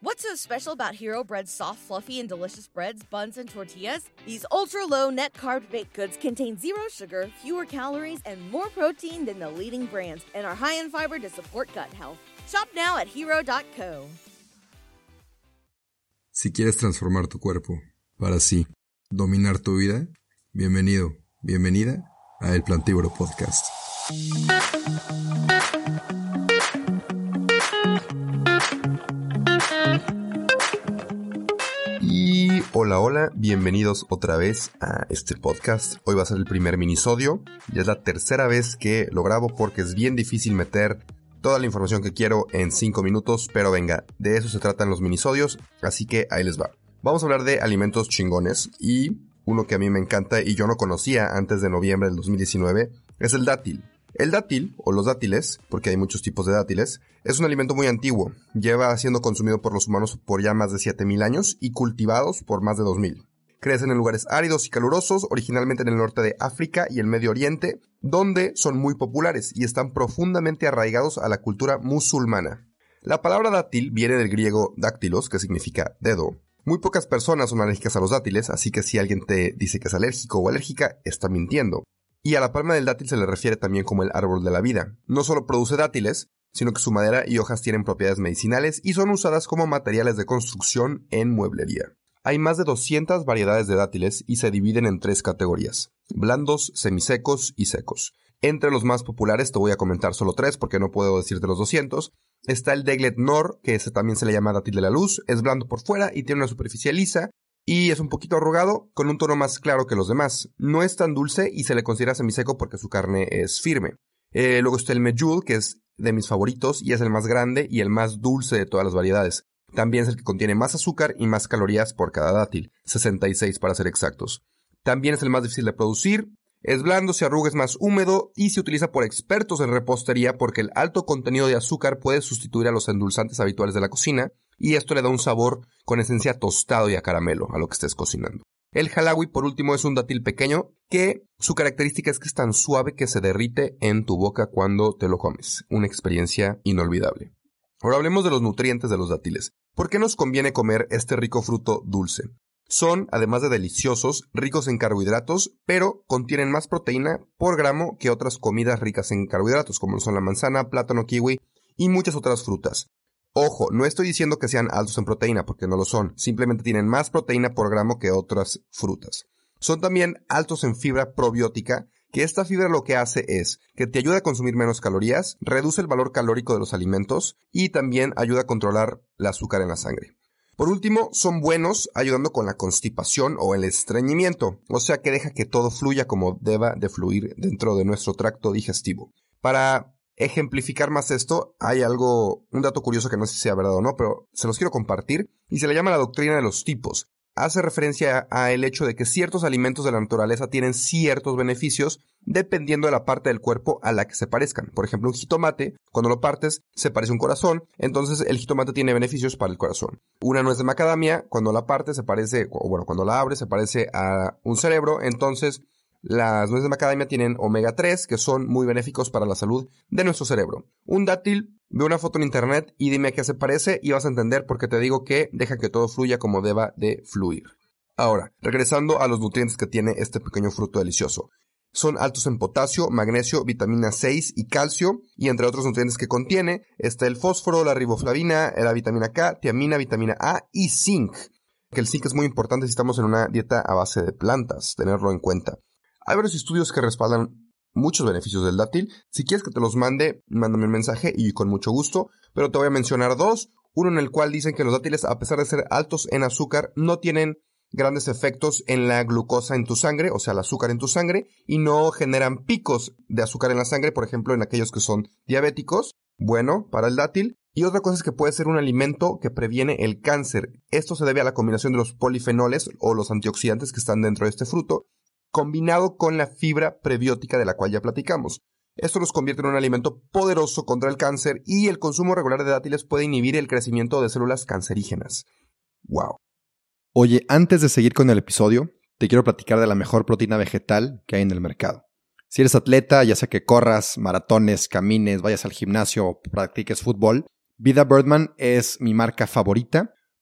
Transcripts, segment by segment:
What's so special about Hero Bread's soft, fluffy, and delicious breads, buns, and tortillas? These ultra low net carb baked goods contain zero sugar, fewer calories, and more protein than the leading brands, and are high in fiber to support gut health. Shop now at hero.co. Si quieres transformar tu cuerpo para así dominar tu vida, bienvenido, bienvenida a El Plantívoro Podcast. Hola, hola, bienvenidos otra vez a este podcast. Hoy va a ser el primer minisodio. Ya es la tercera vez que lo grabo porque es bien difícil meter toda la información que quiero en 5 minutos, pero venga, de eso se tratan los minisodios, así que ahí les va. Vamos a hablar de alimentos chingones y uno que a mí me encanta y yo no conocía antes de noviembre del 2019 es el dátil. El dátil, o los dátiles, porque hay muchos tipos de dátiles, es un alimento muy antiguo. Lleva siendo consumido por los humanos por ya más de 7000 años y cultivados por más de 2000. Crecen en lugares áridos y calurosos, originalmente en el norte de África y el Medio Oriente, donde son muy populares y están profundamente arraigados a la cultura musulmana. La palabra dátil viene del griego dáctilos, que significa dedo. Muy pocas personas son alérgicas a los dátiles, así que si alguien te dice que es alérgico o alérgica, está mintiendo. Y a la palma del dátil se le refiere también como el árbol de la vida. No solo produce dátiles, sino que su madera y hojas tienen propiedades medicinales y son usadas como materiales de construcción en mueblería. Hay más de 200 variedades de dátiles y se dividen en tres categorías, blandos, semisecos y secos. Entre los más populares te voy a comentar solo tres porque no puedo decirte los 200. Está el Deglet Nor, que también se le llama dátil de la luz, es blando por fuera y tiene una superficie lisa y es un poquito arrugado con un tono más claro que los demás. No es tan dulce y se le considera semiseco porque su carne es firme. Eh, luego está el Medjool, que es de mis favoritos y es el más grande y el más dulce de todas las variedades. También es el que contiene más azúcar y más calorías por cada dátil, 66 para ser exactos. También es el más difícil de producir, es blando, se arruga, es más húmedo y se utiliza por expertos en repostería porque el alto contenido de azúcar puede sustituir a los endulzantes habituales de la cocina y esto le da un sabor con esencia tostado y a caramelo a lo que estés cocinando. El halawi, por último, es un dátil pequeño que su característica es que es tan suave que se derrite en tu boca cuando te lo comes. Una experiencia inolvidable. Ahora hablemos de los nutrientes de los dátiles. ¿Por qué nos conviene comer este rico fruto dulce? Son, además de deliciosos, ricos en carbohidratos, pero contienen más proteína por gramo que otras comidas ricas en carbohidratos, como son la manzana, plátano, kiwi y muchas otras frutas. Ojo, no estoy diciendo que sean altos en proteína, porque no lo son, simplemente tienen más proteína por gramo que otras frutas. Son también altos en fibra probiótica, que esta fibra lo que hace es que te ayuda a consumir menos calorías, reduce el valor calórico de los alimentos y también ayuda a controlar el azúcar en la sangre. Por último, son buenos ayudando con la constipación o el estreñimiento, o sea que deja que todo fluya como deba de fluir dentro de nuestro tracto digestivo. Para ejemplificar más esto, hay algo, un dato curioso que no sé si sea verdad o no, pero se los quiero compartir, y se le llama la doctrina de los tipos hace referencia a el hecho de que ciertos alimentos de la naturaleza tienen ciertos beneficios dependiendo de la parte del cuerpo a la que se parezcan. Por ejemplo, un jitomate, cuando lo partes, se parece a un corazón, entonces el jitomate tiene beneficios para el corazón. Una nuez de macadamia, cuando la partes, se parece, o bueno, cuando la abres, se parece a un cerebro, entonces las nueces de macadamia tienen omega 3, que son muy benéficos para la salud de nuestro cerebro. Un dátil Ve una foto en internet y dime a qué se parece y vas a entender por qué te digo que deja que todo fluya como deba de fluir. Ahora, regresando a los nutrientes que tiene este pequeño fruto delicioso. son altos en potasio, magnesio, vitamina 6 y calcio, y entre otros nutrientes que contiene está el fósforo, la riboflavina, la vitamina K, tiamina, vitamina A y zinc. Que el zinc es muy importante si estamos en una dieta a base de plantas, tenerlo en cuenta. Hay varios estudios que respaldan muchos beneficios del dátil. Si quieres que te los mande, mándame un mensaje y con mucho gusto, pero te voy a mencionar dos. Uno en el cual dicen que los dátiles, a pesar de ser altos en azúcar, no tienen grandes efectos en la glucosa en tu sangre, o sea, el azúcar en tu sangre, y no generan picos de azúcar en la sangre, por ejemplo, en aquellos que son diabéticos. Bueno, para el dátil. Y otra cosa es que puede ser un alimento que previene el cáncer. Esto se debe a la combinación de los polifenoles o los antioxidantes que están dentro de este fruto, combinado con la fibra prebiótica de la cual ya platicamos. Esto los convierte en un alimento poderoso contra el cáncer y el consumo regular de dátiles puede inhibir el crecimiento de células cancerígenas. ¡Wow! Oye, antes de seguir con el episodio, te quiero platicar de la mejor proteína vegetal que hay en el mercado. Si eres atleta, ya sea que corras, maratones, camines, vayas al gimnasio o practiques fútbol, Vida Birdman es mi marca favorita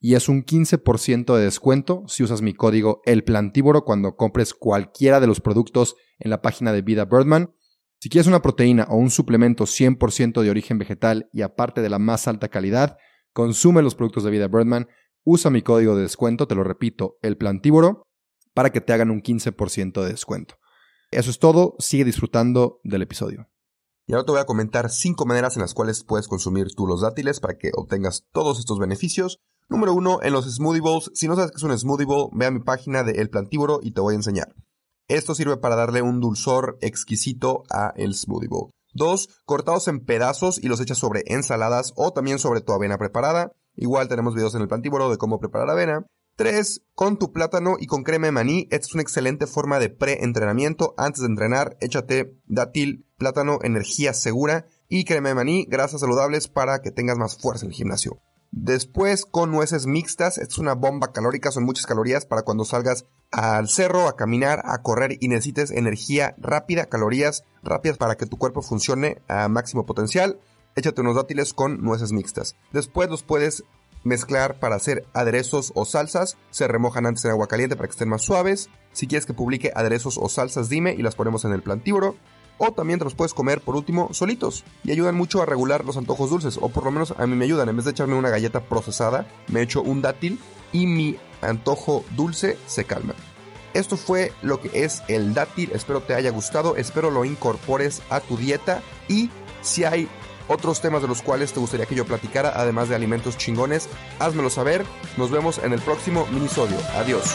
y es un 15% de descuento si usas mi código El cuando compres cualquiera de los productos en la página de Vida Birdman. Si quieres una proteína o un suplemento 100% de origen vegetal y aparte de la más alta calidad, consume los productos de vida Birdman, usa mi código de descuento, te lo repito, el plantívoro, para que te hagan un 15% de descuento. Eso es todo, sigue disfrutando del episodio. Y ahora te voy a comentar cinco maneras en las cuales puedes consumir tú los dátiles para que obtengas todos estos beneficios. Número uno, en los smoothie bowls. Si no sabes qué es un smoothie bowl, ve a mi página de El Plantívoro y te voy a enseñar. Esto sirve para darle un dulzor exquisito a el smoothie bowl. Dos, cortados en pedazos y los echas sobre ensaladas o también sobre tu avena preparada. Igual tenemos videos en el plantívoro de cómo preparar avena. Tres, con tu plátano y con crema de maní. Esta es una excelente forma de pre-entrenamiento. Antes de entrenar, échate dátil, plátano, energía segura y crema de maní, grasas saludables para que tengas más fuerza en el gimnasio. Después con nueces mixtas, es una bomba calórica, son muchas calorías para cuando salgas al cerro, a caminar, a correr y necesites energía rápida, calorías rápidas para que tu cuerpo funcione a máximo potencial. Échate unos dátiles con nueces mixtas. Después los puedes mezclar para hacer aderezos o salsas. Se remojan antes en agua caliente para que estén más suaves. Si quieres que publique aderezos o salsas, dime y las ponemos en el plantívoro o también te los puedes comer por último solitos y ayudan mucho a regular los antojos dulces o por lo menos a mí me ayudan. En vez de echarme una galleta procesada me echo un dátil y mi antojo dulce se calma. Esto fue lo que es el dátil espero te haya gustado espero lo incorpores a tu dieta y si hay otros temas de los cuales te gustaría que yo platicara además de alimentos chingones házmelo saber. Nos vemos en el próximo minisodio. Adiós